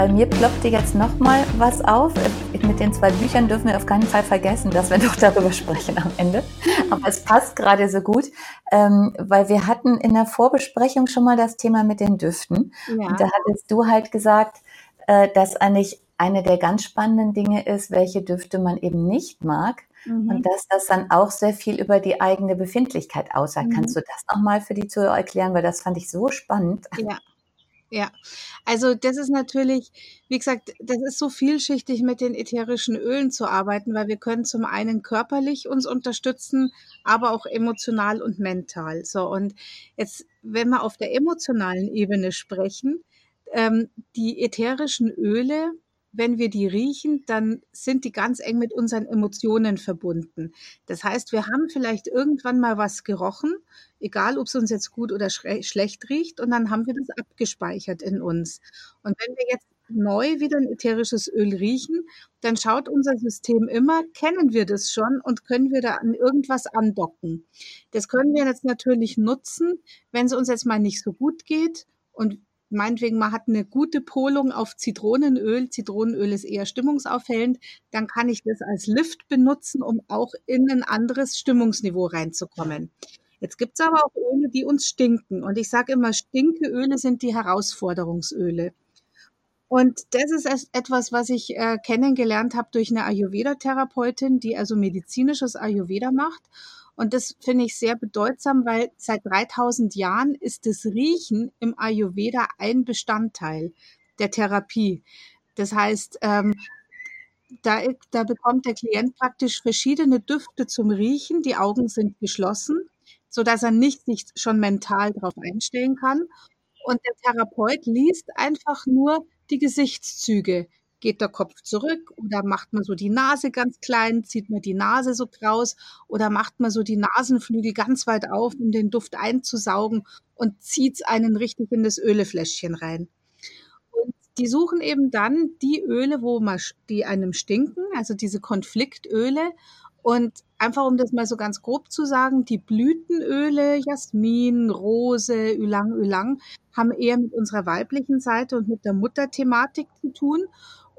Bei mir ploppte jetzt noch mal was auf. Mit den zwei Büchern dürfen wir auf keinen Fall vergessen, dass wir doch darüber sprechen am Ende. Aber es passt gerade so gut, ähm, weil wir hatten in der Vorbesprechung schon mal das Thema mit den Düften. Ja. Und da hattest du halt gesagt, äh, dass eigentlich eine der ganz spannenden Dinge ist, welche Düfte man eben nicht mag. Mhm. Und dass das dann auch sehr viel über die eigene Befindlichkeit aussagt. Mhm. Kannst du das nochmal für die Zuhörer erklären? Weil das fand ich so spannend. Ja, ja, also das ist natürlich, wie gesagt, das ist so vielschichtig mit den ätherischen Ölen zu arbeiten, weil wir können zum einen körperlich uns unterstützen, aber auch emotional und mental. So und jetzt, wenn wir auf der emotionalen Ebene sprechen, ähm, die ätherischen Öle wenn wir die riechen, dann sind die ganz eng mit unseren Emotionen verbunden. Das heißt, wir haben vielleicht irgendwann mal was gerochen, egal ob es uns jetzt gut oder schlecht riecht, und dann haben wir das abgespeichert in uns. Und wenn wir jetzt neu wieder ein ätherisches Öl riechen, dann schaut unser System immer, kennen wir das schon und können wir da an irgendwas andocken. Das können wir jetzt natürlich nutzen, wenn es uns jetzt mal nicht so gut geht und meinetwegen, man hat eine gute Polung auf Zitronenöl, Zitronenöl ist eher stimmungsaufhellend, dann kann ich das als Lift benutzen, um auch in ein anderes Stimmungsniveau reinzukommen. Jetzt gibt's aber auch Öle, die uns stinken. Und ich sage immer, Stinkeöle sind die Herausforderungsöle. Und das ist etwas, was ich äh, kennengelernt habe durch eine Ayurveda-Therapeutin, die also medizinisches Ayurveda macht. Und das finde ich sehr bedeutsam, weil seit 3000 Jahren ist das Riechen im Ayurveda ein Bestandteil der Therapie. Das heißt, ähm, da, da bekommt der Klient praktisch verschiedene Düfte zum Riechen. Die Augen sind geschlossen, so dass er nicht sich schon mental darauf einstellen kann. Und der Therapeut liest einfach nur die Gesichtszüge geht der Kopf zurück oder macht man so die Nase ganz klein, zieht man die Nase so kraus oder macht man so die Nasenflügel ganz weit auf, um den Duft einzusaugen und zieht einen richtig in das Ölefläschchen rein. Und die suchen eben dann die Öle, wo man, die einem stinken, also diese Konfliktöle und einfach um das mal so ganz grob zu sagen, die Blütenöle, Jasmin, Rose, Ylang Ylang, haben eher mit unserer weiblichen Seite und mit der Mutterthematik zu tun.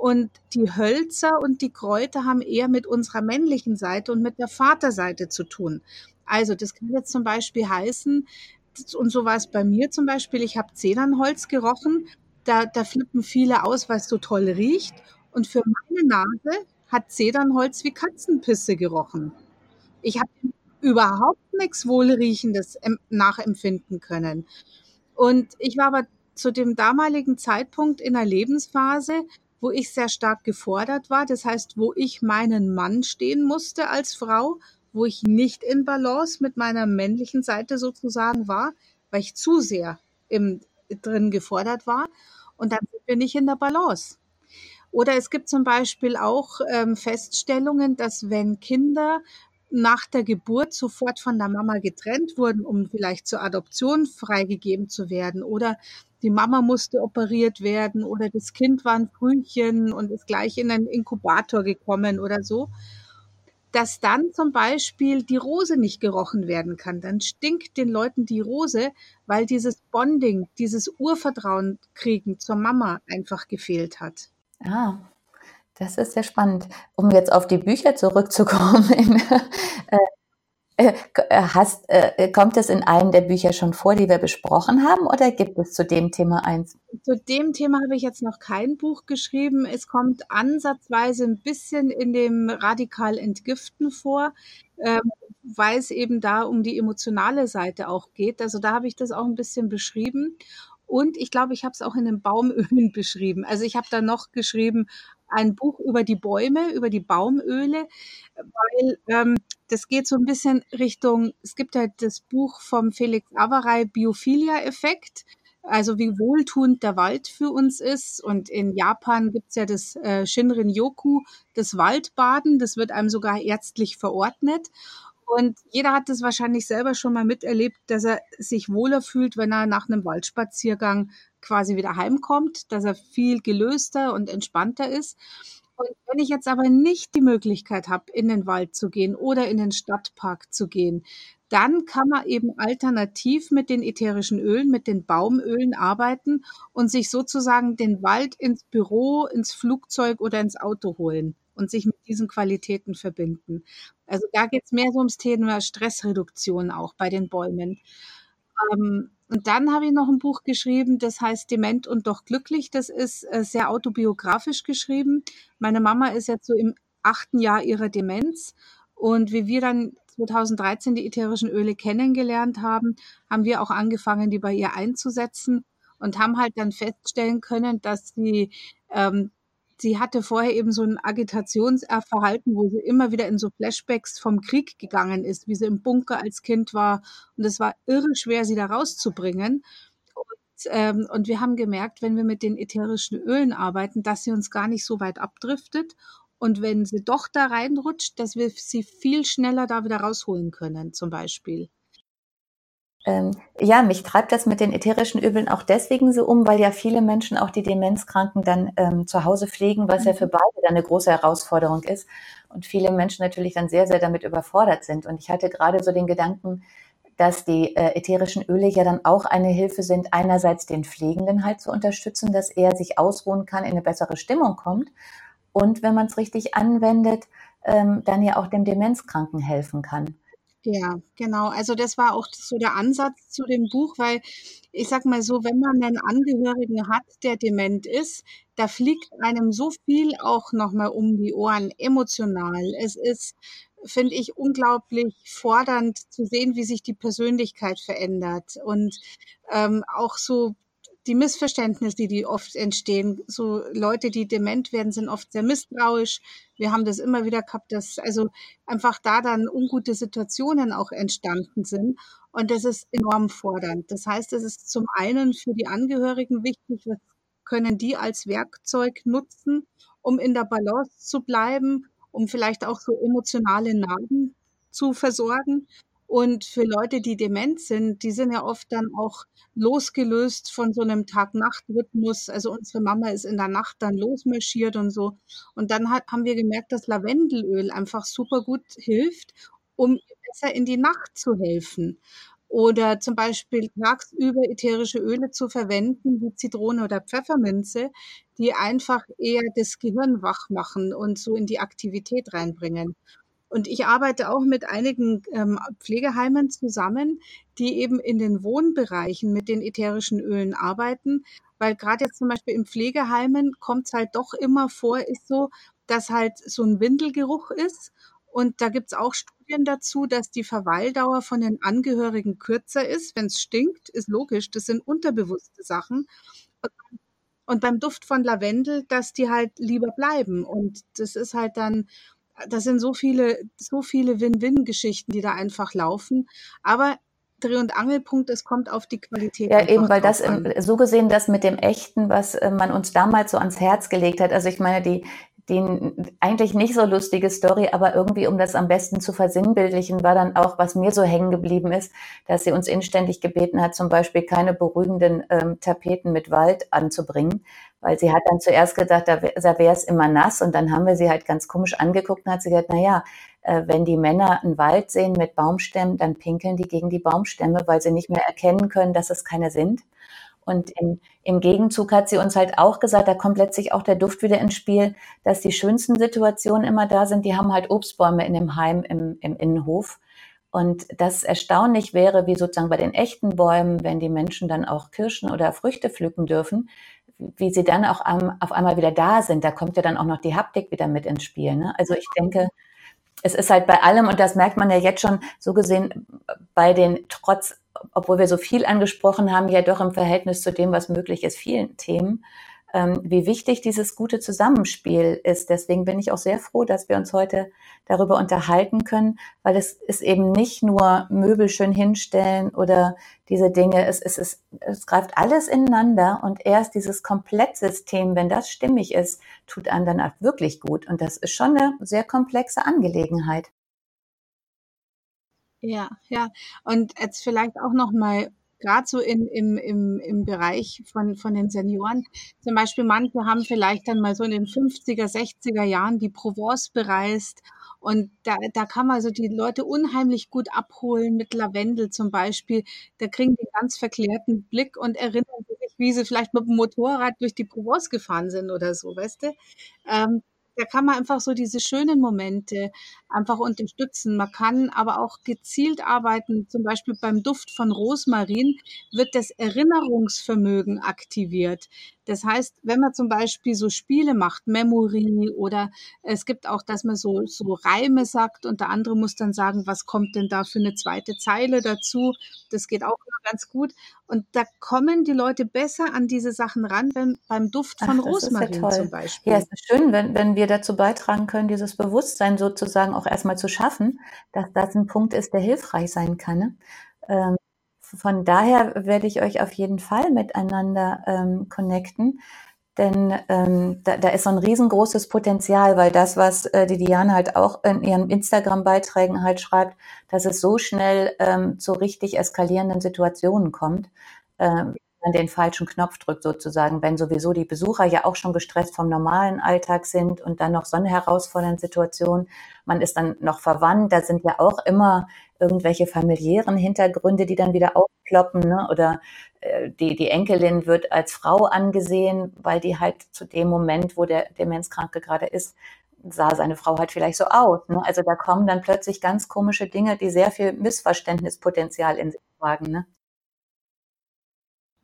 Und die Hölzer und die Kräuter haben eher mit unserer männlichen Seite und mit der Vaterseite zu tun. Also das kann jetzt zum Beispiel heißen, und so war es bei mir zum Beispiel, ich habe Zedernholz gerochen, da, da flippen viele aus, weil es so toll riecht. Und für meine Nase hat Zedernholz wie Katzenpisse gerochen. Ich habe überhaupt nichts Wohlriechendes nachempfinden können. Und ich war aber zu dem damaligen Zeitpunkt in einer Lebensphase, wo ich sehr stark gefordert war. Das heißt, wo ich meinen Mann stehen musste als Frau, wo ich nicht in Balance mit meiner männlichen Seite sozusagen war, weil ich zu sehr im, drin gefordert war. Und dann sind wir nicht in der Balance. Oder es gibt zum Beispiel auch ähm, Feststellungen, dass wenn Kinder nach der Geburt sofort von der Mama getrennt wurden, um vielleicht zur Adoption freigegeben zu werden oder die Mama musste operiert werden oder das Kind war ein Frühchen und ist gleich in einen Inkubator gekommen oder so, dass dann zum Beispiel die Rose nicht gerochen werden kann. Dann stinkt den Leuten die Rose, weil dieses Bonding, dieses Urvertrauen kriegen zur Mama einfach gefehlt hat. Ah, das ist sehr spannend. Um jetzt auf die Bücher zurückzukommen, Äh, äh, hast, äh, kommt es in einem der Bücher schon vor, die wir besprochen haben, oder gibt es zu dem Thema eins? Zu dem Thema habe ich jetzt noch kein Buch geschrieben. Es kommt ansatzweise ein bisschen in dem Radikal Entgiften vor, ähm, weil es eben da um die emotionale Seite auch geht. Also da habe ich das auch ein bisschen beschrieben. Und ich glaube, ich habe es auch in den Baumölen beschrieben. Also ich habe da noch geschrieben, ein Buch über die Bäume, über die Baumöle, weil ähm, das geht so ein bisschen Richtung, es gibt halt das Buch vom Felix Averey, Biophilia-Effekt, also wie wohltuend der Wald für uns ist. Und in Japan gibt's ja das äh, Shinrin-yoku, das Waldbaden, das wird einem sogar ärztlich verordnet. Und jeder hat das wahrscheinlich selber schon mal miterlebt, dass er sich wohler fühlt, wenn er nach einem Waldspaziergang quasi wieder heimkommt, dass er viel gelöster und entspannter ist. Und wenn ich jetzt aber nicht die Möglichkeit habe, in den Wald zu gehen oder in den Stadtpark zu gehen, dann kann man eben alternativ mit den ätherischen Ölen, mit den Baumölen arbeiten und sich sozusagen den Wald ins Büro, ins Flugzeug oder ins Auto holen und sich mit diesen Qualitäten verbinden. Also da geht es mehr so ums Thema Stressreduktion auch bei den Bäumen. Ähm, und dann habe ich noch ein Buch geschrieben, das heißt Dement und doch glücklich. Das ist äh, sehr autobiografisch geschrieben. Meine Mama ist jetzt so im achten Jahr ihrer Demenz. Und wie wir dann 2013 die ätherischen Öle kennengelernt haben, haben wir auch angefangen, die bei ihr einzusetzen und haben halt dann feststellen können, dass sie ähm, sie hatte vorher eben so ein Agitationsverhalten, wo sie immer wieder in so Flashbacks vom Krieg gegangen ist, wie sie im Bunker als Kind war. Und es war irre schwer, sie da rauszubringen. Und, ähm, und wir haben gemerkt, wenn wir mit den ätherischen Ölen arbeiten, dass sie uns gar nicht so weit abdriftet. Und wenn sie doch da reinrutscht, dass wir sie viel schneller da wieder rausholen können, zum Beispiel. Ähm, ja, mich treibt das mit den ätherischen Ölen auch deswegen so um, weil ja viele Menschen auch die Demenzkranken dann ähm, zu Hause pflegen, was ja für mhm. beide dann eine große Herausforderung ist. Und viele Menschen natürlich dann sehr, sehr damit überfordert sind. Und ich hatte gerade so den Gedanken, dass die äh, ätherischen Öle ja dann auch eine Hilfe sind, einerseits den Pflegenden halt zu unterstützen, dass er sich ausruhen kann, in eine bessere Stimmung kommt. Und wenn man es richtig anwendet, ähm, dann ja auch dem Demenzkranken helfen kann. Ja, genau. Also das war auch so der Ansatz zu dem Buch, weil ich sag mal so, wenn man einen Angehörigen hat, der dement ist, da fliegt einem so viel auch nochmal um die Ohren, emotional. Es ist, finde ich, unglaublich fordernd zu sehen, wie sich die Persönlichkeit verändert und ähm, auch so die Missverständnisse, die oft entstehen. So Leute, die dement werden, sind oft sehr misstrauisch. Wir haben das immer wieder gehabt, dass also einfach da dann ungute Situationen auch entstanden sind. Und das ist enorm fordernd. Das heißt, es ist zum einen für die Angehörigen wichtig, was können die als Werkzeug nutzen, um in der Balance zu bleiben, um vielleicht auch so emotionale Narben zu versorgen. Und für Leute, die dement sind, die sind ja oft dann auch losgelöst von so einem Tag-Nacht-Rhythmus. Also unsere Mama ist in der Nacht dann losmarschiert und so. Und dann hat, haben wir gemerkt, dass Lavendelöl einfach super gut hilft, um besser in die Nacht zu helfen. Oder zum Beispiel tagsüber ätherische Öle zu verwenden, wie Zitrone oder Pfefferminze, die einfach eher das Gehirn wach machen und so in die Aktivität reinbringen. Und ich arbeite auch mit einigen ähm, Pflegeheimen zusammen, die eben in den Wohnbereichen mit den ätherischen Ölen arbeiten, weil gerade jetzt zum Beispiel in Pflegeheimen kommt es halt doch immer vor, ist so, dass halt so ein Windelgeruch ist. Und da gibt's auch Studien dazu, dass die Verweildauer von den Angehörigen kürzer ist. Wenn es stinkt, ist logisch, das sind unterbewusste Sachen. Und beim Duft von Lavendel, dass die halt lieber bleiben. Und das ist halt dann das sind so viele, so viele Win-Win-Geschichten, die da einfach laufen. Aber Dreh- und Angelpunkt, es kommt auf die Qualität. Ja, eben, weil das im, so gesehen das mit dem Echten, was äh, man uns damals so ans Herz gelegt hat. Also ich meine, die, die eigentlich nicht so lustige Story, aber irgendwie, um das am besten zu versinnbildlichen, war dann auch, was mir so hängen geblieben ist, dass sie uns inständig gebeten hat, zum Beispiel keine beruhigenden ähm, Tapeten mit Wald anzubringen, weil sie hat dann zuerst gedacht, da wäre es immer nass und dann haben wir sie halt ganz komisch angeguckt und hat sie gesagt, na ja, äh, wenn die Männer einen Wald sehen mit Baumstämmen, dann pinkeln die gegen die Baumstämme, weil sie nicht mehr erkennen können, dass es keine sind. Und im, im Gegenzug hat sie uns halt auch gesagt, da kommt letztlich auch der Duft wieder ins Spiel, dass die schönsten Situationen immer da sind. Die haben halt Obstbäume in dem Heim im, im Innenhof. Und das erstaunlich wäre, wie sozusagen bei den echten Bäumen, wenn die Menschen dann auch Kirschen oder Früchte pflücken dürfen, wie sie dann auch auf einmal wieder da sind. Da kommt ja dann auch noch die Haptik wieder mit ins Spiel. Ne? Also ich denke, es ist halt bei allem, und das merkt man ja jetzt schon so gesehen bei den trotz, obwohl wir so viel angesprochen haben, ja doch im Verhältnis zu dem, was möglich ist, vielen Themen, wie wichtig dieses gute Zusammenspiel ist. Deswegen bin ich auch sehr froh, dass wir uns heute darüber unterhalten können, weil es ist eben nicht nur Möbel schön hinstellen oder diese Dinge. Es, es, es, es greift alles ineinander und erst dieses Komplettsystem, wenn das stimmig ist, tut einem dann auch wirklich gut. Und das ist schon eine sehr komplexe Angelegenheit. Ja, ja. Und jetzt vielleicht auch noch mal gerade so in, im, im, im Bereich von, von den Senioren. Zum Beispiel manche haben vielleicht dann mal so in den 50er, 60er Jahren die Provence bereist und da, da kann man also die Leute unheimlich gut abholen mit Lavendel zum Beispiel. Da kriegen die ganz verklärten Blick und erinnern sich, wie sie vielleicht mit dem Motorrad durch die Provence gefahren sind oder so, weißt du? Ähm, da kann man einfach so diese schönen Momente einfach unterstützen. Man kann aber auch gezielt arbeiten. Zum Beispiel beim Duft von Rosmarin wird das Erinnerungsvermögen aktiviert. Das heißt, wenn man zum Beispiel so Spiele macht, Memory oder es gibt auch, dass man so, so Reime sagt und der andere muss dann sagen, was kommt denn da für eine zweite Zeile dazu. Das geht auch immer ganz gut. Und da kommen die Leute besser an diese Sachen ran, wenn beim Duft von Ach, Rosmarin ja zum Beispiel. Ja, es ist schön, wenn, wenn wir dazu beitragen können, dieses Bewusstsein sozusagen auch erstmal zu schaffen, dass das ein Punkt ist, der hilfreich sein kann. Ne? Ähm, von daher werde ich euch auf jeden Fall miteinander ähm, connecten. Denn ähm, da, da ist so ein riesengroßes Potenzial, weil das, was äh, die Diane halt auch in ihren Instagram-Beiträgen halt schreibt, dass es so schnell ähm, zu richtig eskalierenden Situationen kommt, ähm, man den falschen Knopf drückt sozusagen, wenn sowieso die Besucher ja auch schon gestresst vom normalen Alltag sind und dann noch so eine herausfordernde Situation. Man ist dann noch verwandt, da sind ja auch immer irgendwelche familiären Hintergründe, die dann wieder aufkloppen, ne? oder äh, die, die Enkelin wird als Frau angesehen, weil die halt zu dem Moment, wo der Demenzkranke gerade ist, sah seine Frau halt vielleicht so aus. Ne? Also da kommen dann plötzlich ganz komische Dinge, die sehr viel Missverständnispotenzial in sich tragen. Ne?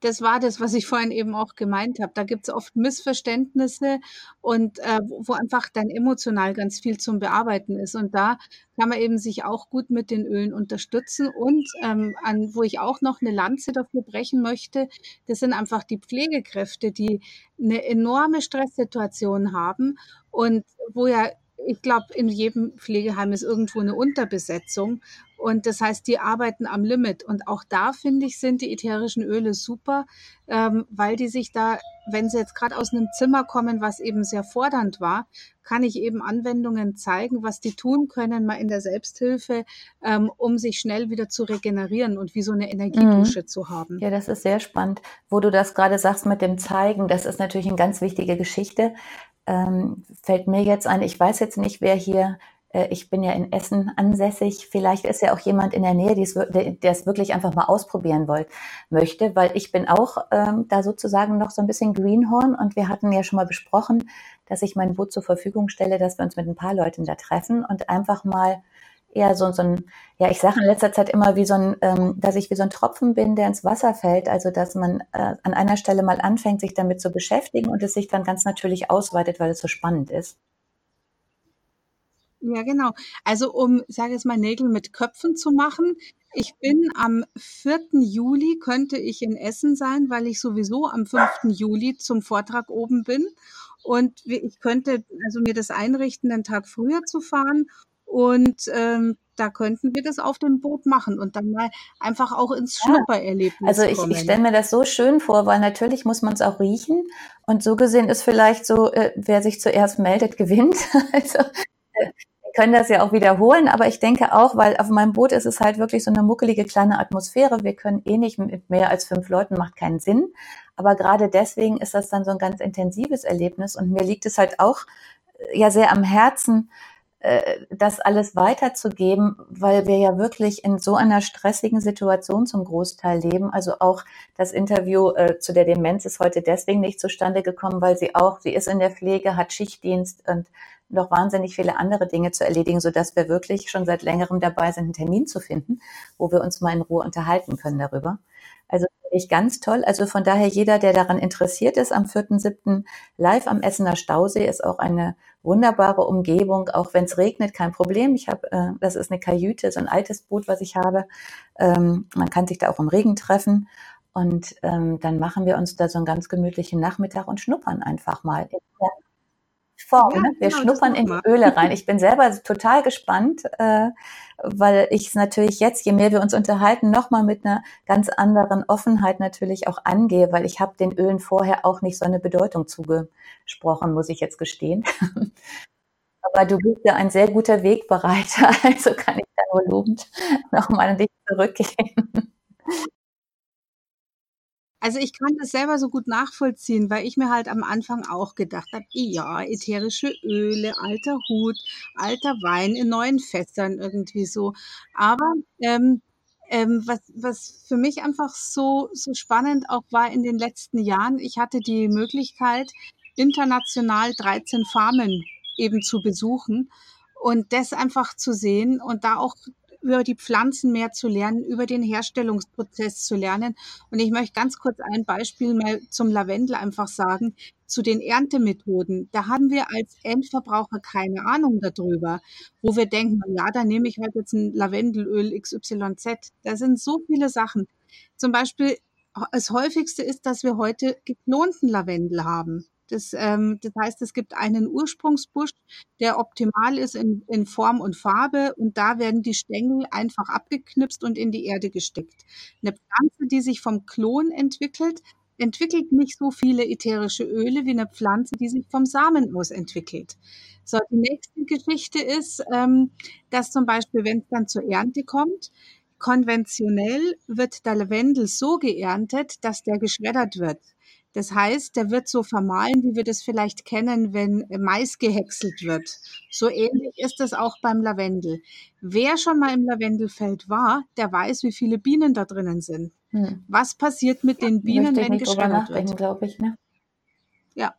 Das war das, was ich vorhin eben auch gemeint habe. Da gibt es oft Missverständnisse und äh, wo einfach dann emotional ganz viel zum Bearbeiten ist. Und da kann man eben sich auch gut mit den Ölen unterstützen. Und ähm, an, wo ich auch noch eine Lanze dafür brechen möchte, das sind einfach die Pflegekräfte, die eine enorme Stresssituation haben und wo ja ich glaube, in jedem Pflegeheim ist irgendwo eine Unterbesetzung. Und das heißt, die arbeiten am Limit. Und auch da, finde ich, sind die ätherischen Öle super, ähm, weil die sich da, wenn sie jetzt gerade aus einem Zimmer kommen, was eben sehr fordernd war, kann ich eben Anwendungen zeigen, was die tun können, mal in der Selbsthilfe, ähm, um sich schnell wieder zu regenerieren und wie so eine Energiedusche mhm. zu haben. Ja, das ist sehr spannend. Wo du das gerade sagst mit dem Zeigen, das ist natürlich eine ganz wichtige Geschichte. Ähm, fällt mir jetzt ein, ich weiß jetzt nicht, wer hier äh, ich bin ja in Essen ansässig. Vielleicht ist ja auch jemand in der Nähe, der es wirklich einfach mal ausprobieren wollt, möchte, weil ich bin auch ähm, da sozusagen noch so ein bisschen Greenhorn und wir hatten ja schon mal besprochen, dass ich mein Boot zur Verfügung stelle, dass wir uns mit ein paar Leuten da treffen und einfach mal eher so, so ein, ja, ich sage in letzter Zeit immer wie so ein, ähm, dass ich wie so ein Tropfen bin, der ins Wasser fällt. Also dass man äh, an einer Stelle mal anfängt, sich damit zu beschäftigen und es sich dann ganz natürlich ausweitet, weil es so spannend ist. Ja, genau. Also um, sage jetzt mal, Nägel mit Köpfen zu machen. Ich bin am 4. Juli, könnte ich in Essen sein, weil ich sowieso am 5. Juli zum Vortrag oben bin. Und ich könnte also mir das einrichten, einen Tag früher zu fahren. Und ähm, da könnten wir das auf dem Boot machen und dann mal einfach auch ins Schnuppererlebnis Also ich, ich stelle mir das so schön vor, weil natürlich muss man es auch riechen. Und so gesehen ist vielleicht so, äh, wer sich zuerst meldet, gewinnt. Also äh, können das ja auch wiederholen, aber ich denke auch, weil auf meinem Boot ist es halt wirklich so eine muckelige kleine Atmosphäre. Wir können eh nicht mit mehr als fünf Leuten, macht keinen Sinn. Aber gerade deswegen ist das dann so ein ganz intensives Erlebnis und mir liegt es halt auch äh, ja sehr am Herzen, das alles weiterzugeben, weil wir ja wirklich in so einer stressigen Situation zum Großteil leben. Also auch das Interview äh, zu der Demenz ist heute deswegen nicht zustande gekommen, weil sie auch, sie ist in der Pflege, hat Schichtdienst und noch wahnsinnig viele andere Dinge zu erledigen, so dass wir wirklich schon seit längerem dabei sind, einen Termin zu finden, wo wir uns mal in Ruhe unterhalten können darüber. Also finde ich ganz toll. Also von daher jeder, der daran interessiert ist, am 4.7. live am Essener Stausee ist auch eine wunderbare Umgebung, auch wenn es regnet, kein Problem. Ich habe, äh, das ist eine Kajüte, so ein altes Boot, was ich habe. Ähm, man kann sich da auch im Regen treffen. Und ähm, dann machen wir uns da so einen ganz gemütlichen Nachmittag und schnuppern einfach mal Form. Ja, ne? Wir genau, schnuppern in die Öle rein. Ich bin selber total gespannt, äh, weil ich es natürlich jetzt, je mehr wir uns unterhalten, nochmal mit einer ganz anderen Offenheit natürlich auch angehe, weil ich habe den Ölen vorher auch nicht so eine Bedeutung zugesprochen, muss ich jetzt gestehen. Aber du bist ja ein sehr guter Wegbereiter, also kann ich da nur lobend nochmal an dich zurückgehen. Also ich kann das selber so gut nachvollziehen, weil ich mir halt am Anfang auch gedacht habe, ja, ätherische Öle, alter Hut, alter Wein in neuen Fässern irgendwie so. Aber ähm, ähm, was, was für mich einfach so, so spannend auch war in den letzten Jahren, ich hatte die Möglichkeit, international 13 Farmen eben zu besuchen und das einfach zu sehen und da auch über die Pflanzen mehr zu lernen, über den Herstellungsprozess zu lernen. Und ich möchte ganz kurz ein Beispiel mal zum Lavendel einfach sagen, zu den Erntemethoden. Da haben wir als Endverbraucher keine Ahnung darüber, wo wir denken, ja, da nehme ich halt jetzt ein Lavendelöl XYZ. Da sind so viele Sachen. Zum Beispiel, das häufigste ist, dass wir heute geklonten Lavendel haben. Das, ähm, das heißt, es gibt einen Ursprungsbusch, der optimal ist in, in Form und Farbe und da werden die Stängel einfach abgeknipst und in die Erde gesteckt. Eine Pflanze, die sich vom Klon entwickelt, entwickelt nicht so viele ätherische Öle wie eine Pflanze, die sich vom Samen aus entwickelt. So, die nächste Geschichte ist, ähm, dass zum Beispiel, wenn es dann zur Ernte kommt, konventionell wird der Lavendel so geerntet, dass der geschreddert wird. Das heißt, der wird so vermahlen, wie wir das vielleicht kennen, wenn Mais gehäckselt wird. So ähnlich ist es auch beim Lavendel. Wer schon mal im Lavendelfeld war, der weiß, wie viele Bienen da drinnen sind. Hm. Was passiert mit den Bienen, wenn geschreddert wird? glaube ich, ne? Ja.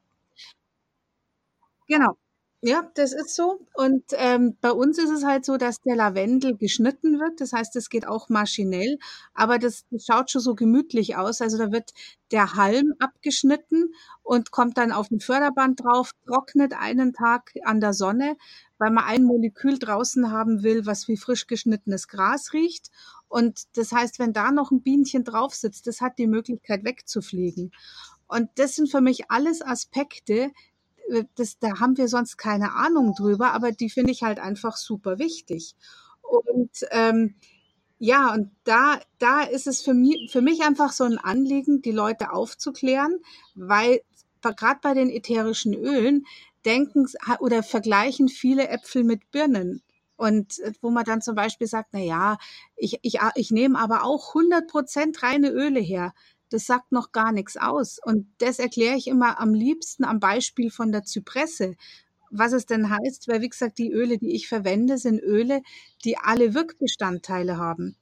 Genau. Ja, das ist so. Und ähm, bei uns ist es halt so, dass der Lavendel geschnitten wird. Das heißt, es geht auch maschinell, aber das, das schaut schon so gemütlich aus. Also da wird der Halm abgeschnitten und kommt dann auf ein Förderband drauf, trocknet einen Tag an der Sonne, weil man ein Molekül draußen haben will, was wie frisch geschnittenes Gras riecht. Und das heißt, wenn da noch ein Bienchen drauf sitzt, das hat die Möglichkeit wegzufliegen. Und das sind für mich alles Aspekte, das, da haben wir sonst keine Ahnung drüber, aber die finde ich halt einfach super wichtig. Und ähm, ja, und da, da ist es für mich, für mich einfach so ein Anliegen, die Leute aufzuklären, weil gerade bei den ätherischen Ölen denken oder vergleichen viele Äpfel mit Birnen. Und äh, wo man dann zum Beispiel sagt, na ja, ich, ich, ich nehme aber auch 100 Prozent reine Öle her das sagt noch gar nichts aus. Und das erkläre ich immer am liebsten am Beispiel von der Zypresse. Was es denn heißt, weil wie gesagt, die Öle, die ich verwende, sind Öle, die alle Wirkbestandteile haben.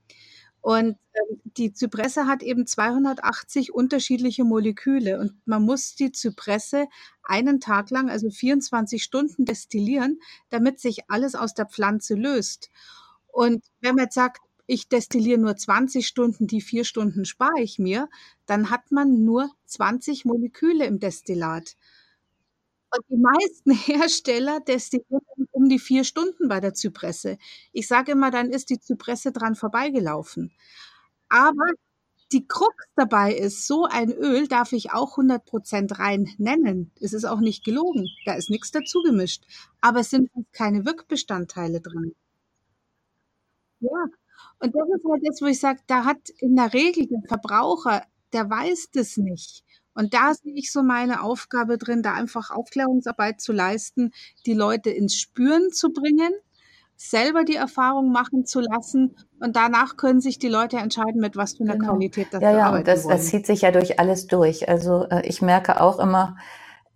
Und ähm, die Zypresse hat eben 280 unterschiedliche Moleküle und man muss die Zypresse einen Tag lang, also 24 Stunden destillieren, damit sich alles aus der Pflanze löst. Und wenn man jetzt sagt, ich destilliere nur 20 Stunden, die vier Stunden spare ich mir, dann hat man nur 20 Moleküle im Destillat. Und die meisten Hersteller destillieren um die vier Stunden bei der Zypresse. Ich sage immer, dann ist die Zypresse dran vorbeigelaufen. Aber die Krux dabei ist, so ein Öl darf ich auch 100% rein nennen. Es ist auch nicht gelogen. Da ist nichts dazu gemischt. Aber es sind keine Wirkbestandteile drin. Ja, und das ist halt das, wo ich sage, da hat in der Regel der Verbraucher, der weiß das nicht. Und da sehe ich so meine Aufgabe drin, da einfach Aufklärungsarbeit zu leisten, die Leute ins Spüren zu bringen, selber die Erfahrung machen zu lassen und danach können sich die Leute entscheiden, mit was für einer genau. Qualität das ja, ja, arbeiten das, wollen. das zieht sich ja durch alles durch. Also äh, ich merke auch immer,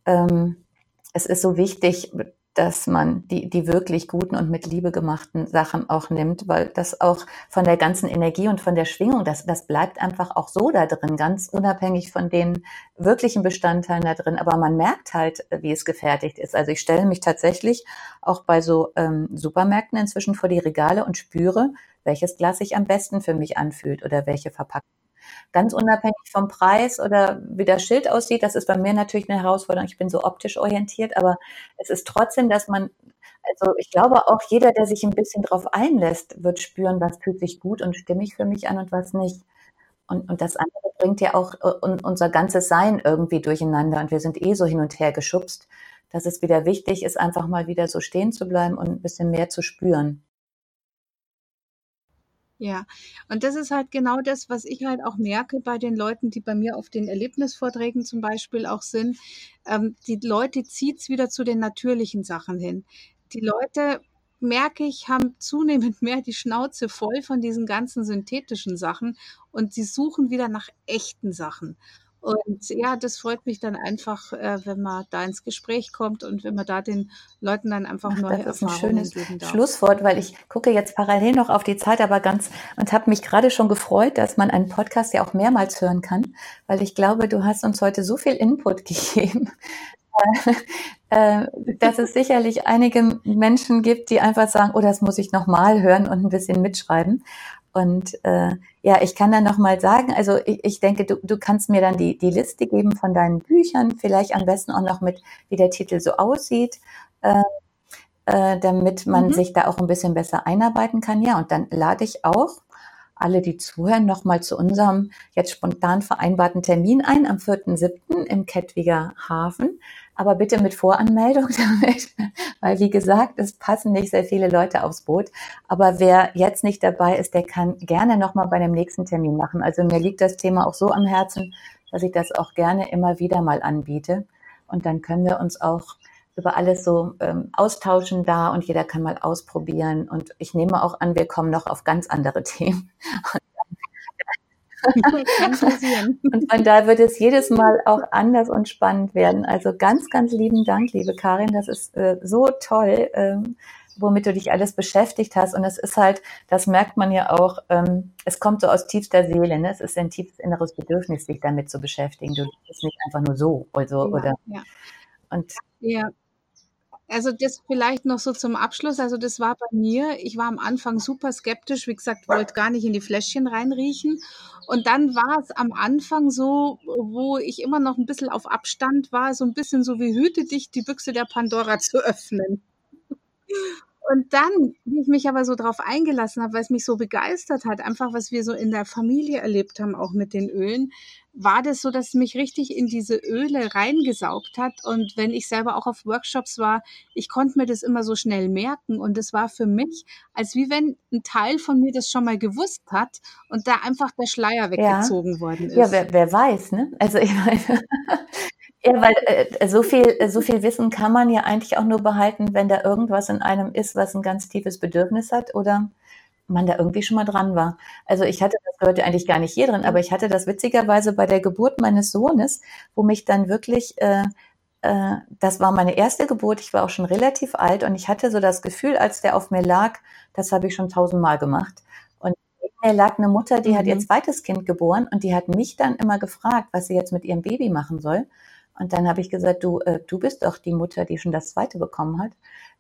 ähm, es ist so wichtig, dass man die, die wirklich guten und mit Liebe gemachten Sachen auch nimmt, weil das auch von der ganzen Energie und von der Schwingung, das, das bleibt einfach auch so da drin, ganz unabhängig von den wirklichen Bestandteilen da drin. Aber man merkt halt, wie es gefertigt ist. Also ich stelle mich tatsächlich auch bei so ähm, Supermärkten inzwischen vor die Regale und spüre, welches Glas sich am besten für mich anfühlt oder welche Verpackung ganz unabhängig vom Preis oder wie das Schild aussieht. Das ist bei mir natürlich eine Herausforderung. Ich bin so optisch orientiert, aber es ist trotzdem, dass man, also ich glaube auch jeder, der sich ein bisschen drauf einlässt, wird spüren, was fühlt sich gut und stimmig für mich an und was nicht. Und, und das andere bringt ja auch äh, unser ganzes Sein irgendwie durcheinander und wir sind eh so hin und her geschubst, dass es wieder wichtig ist, einfach mal wieder so stehen zu bleiben und ein bisschen mehr zu spüren. Ja, und das ist halt genau das, was ich halt auch merke bei den Leuten, die bei mir auf den Erlebnisvorträgen zum Beispiel auch sind. Ähm, die Leute zieht's wieder zu den natürlichen Sachen hin. Die Leute, merke ich, haben zunehmend mehr die Schnauze voll von diesen ganzen synthetischen Sachen und sie suchen wieder nach echten Sachen. Und ja, das freut mich dann einfach, äh, wenn man da ins Gespräch kommt und wenn man da den Leuten dann einfach Ach, neue das ist ein schönes. Schlusswort, weil ich gucke jetzt parallel noch auf die Zeit, aber ganz und habe mich gerade schon gefreut, dass man einen Podcast ja auch mehrmals hören kann, weil ich glaube, du hast uns heute so viel Input gegeben. Äh, dass es sicherlich einige Menschen gibt, die einfach sagen, oh, das muss ich nochmal hören und ein bisschen mitschreiben. Und äh, ja, ich kann dann nochmal sagen, also ich, ich denke, du, du kannst mir dann die, die Liste geben von deinen Büchern, vielleicht am besten auch noch mit, wie der Titel so aussieht, äh, äh, damit man mhm. sich da auch ein bisschen besser einarbeiten kann. Ja, und dann lade ich auch alle, die zuhören, nochmal zu unserem jetzt spontan vereinbarten Termin ein am 4.7. im Kettwiger Hafen aber bitte mit Voranmeldung damit, weil wie gesagt, es passen nicht sehr viele Leute aufs Boot. Aber wer jetzt nicht dabei ist, der kann gerne nochmal bei dem nächsten Termin machen. Also mir liegt das Thema auch so am Herzen, dass ich das auch gerne immer wieder mal anbiete. Und dann können wir uns auch über alles so ähm, austauschen da und jeder kann mal ausprobieren. Und ich nehme auch an, wir kommen noch auf ganz andere Themen. Und von da wird es jedes Mal auch anders und spannend werden. Also ganz, ganz lieben Dank, liebe Karin. Das ist äh, so toll, ähm, womit du dich alles beschäftigt hast. Und es ist halt, das merkt man ja auch, ähm, es kommt so aus tiefster Seele. Ne? Es ist ein tiefes inneres Bedürfnis, sich damit zu beschäftigen. Du bist nicht einfach nur so. Also, ja, oder, ja. Und ja, also das vielleicht noch so zum Abschluss. Also das war bei mir, ich war am Anfang super skeptisch, wie gesagt, wollte gar nicht in die Fläschchen reinriechen. Und dann war es am Anfang so, wo ich immer noch ein bisschen auf Abstand war, so ein bisschen so wie hüte dich, die Büchse der Pandora zu öffnen. Und dann, wie ich mich aber so drauf eingelassen habe, weil es mich so begeistert hat, einfach was wir so in der Familie erlebt haben, auch mit den Ölen, war das so, dass es mich richtig in diese Öle reingesaugt hat. Und wenn ich selber auch auf Workshops war, ich konnte mir das immer so schnell merken. Und es war für mich, als wie wenn ein Teil von mir das schon mal gewusst hat und da einfach der Schleier weggezogen ja. worden ist. Ja, wer, wer weiß, ne? Also ich meine. Ja, weil äh, so viel, so viel Wissen kann man ja eigentlich auch nur behalten, wenn da irgendwas in einem ist, was ein ganz tiefes Bedürfnis hat oder man da irgendwie schon mal dran war. Also ich hatte das heute eigentlich gar nicht hier drin, aber ich hatte das witzigerweise bei der Geburt meines Sohnes, wo mich dann wirklich, äh, äh, das war meine erste Geburt, ich war auch schon relativ alt und ich hatte so das Gefühl, als der auf mir lag, das habe ich schon tausendmal gemacht. Und mir lag eine Mutter, die mhm. hat ihr mhm. zweites Kind geboren und die hat mich dann immer gefragt, was sie jetzt mit ihrem Baby machen soll. Und dann habe ich gesagt, du, äh, du bist doch die Mutter, die schon das zweite bekommen hat.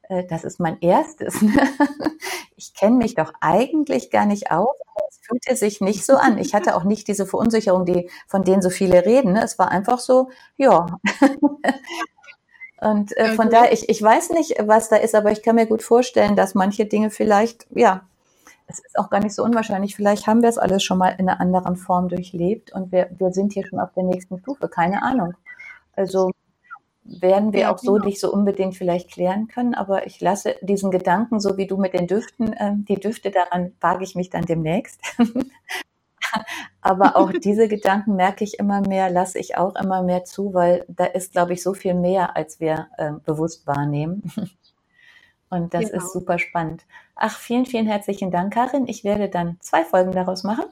Äh, das ist mein erstes. ich kenne mich doch eigentlich gar nicht aus, es fühlte sich nicht so an. Ich hatte auch nicht diese Verunsicherung, die, von denen so viele reden. Ne? Es war einfach so, ja. Und äh, von daher, ich, ich weiß nicht, was da ist, aber ich kann mir gut vorstellen, dass manche Dinge vielleicht, ja, es ist auch gar nicht so unwahrscheinlich, vielleicht haben wir es alles schon mal in einer anderen Form durchlebt und wir, wir sind hier schon auf der nächsten Stufe, keine Ahnung. Also werden wir ja, auch so genau. nicht so unbedingt vielleicht klären können, aber ich lasse diesen Gedanken, so wie du mit den Düften, äh, die Düfte, daran wage ich mich dann demnächst. aber auch diese Gedanken merke ich immer mehr, lasse ich auch immer mehr zu, weil da ist, glaube ich, so viel mehr, als wir äh, bewusst wahrnehmen. Und das genau. ist super spannend. Ach, vielen, vielen herzlichen Dank, Karin. Ich werde dann zwei Folgen daraus machen.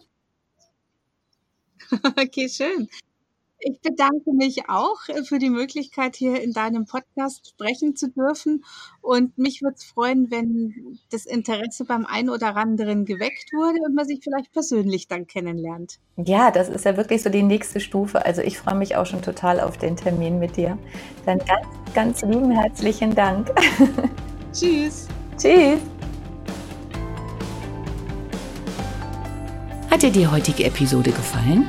Okay, schön. Ich bedanke mich auch äh, für die Möglichkeit, hier in deinem Podcast sprechen zu dürfen. Und mich würde es freuen, wenn das Interesse beim einen oder anderen geweckt wurde und man sich vielleicht persönlich dann kennenlernt. Ja, das ist ja wirklich so die nächste Stufe. Also ich freue mich auch schon total auf den Termin mit dir. Dann ganz, ganz lieben herzlichen Dank. Tschüss. Tschüss. Hat dir die heutige Episode gefallen?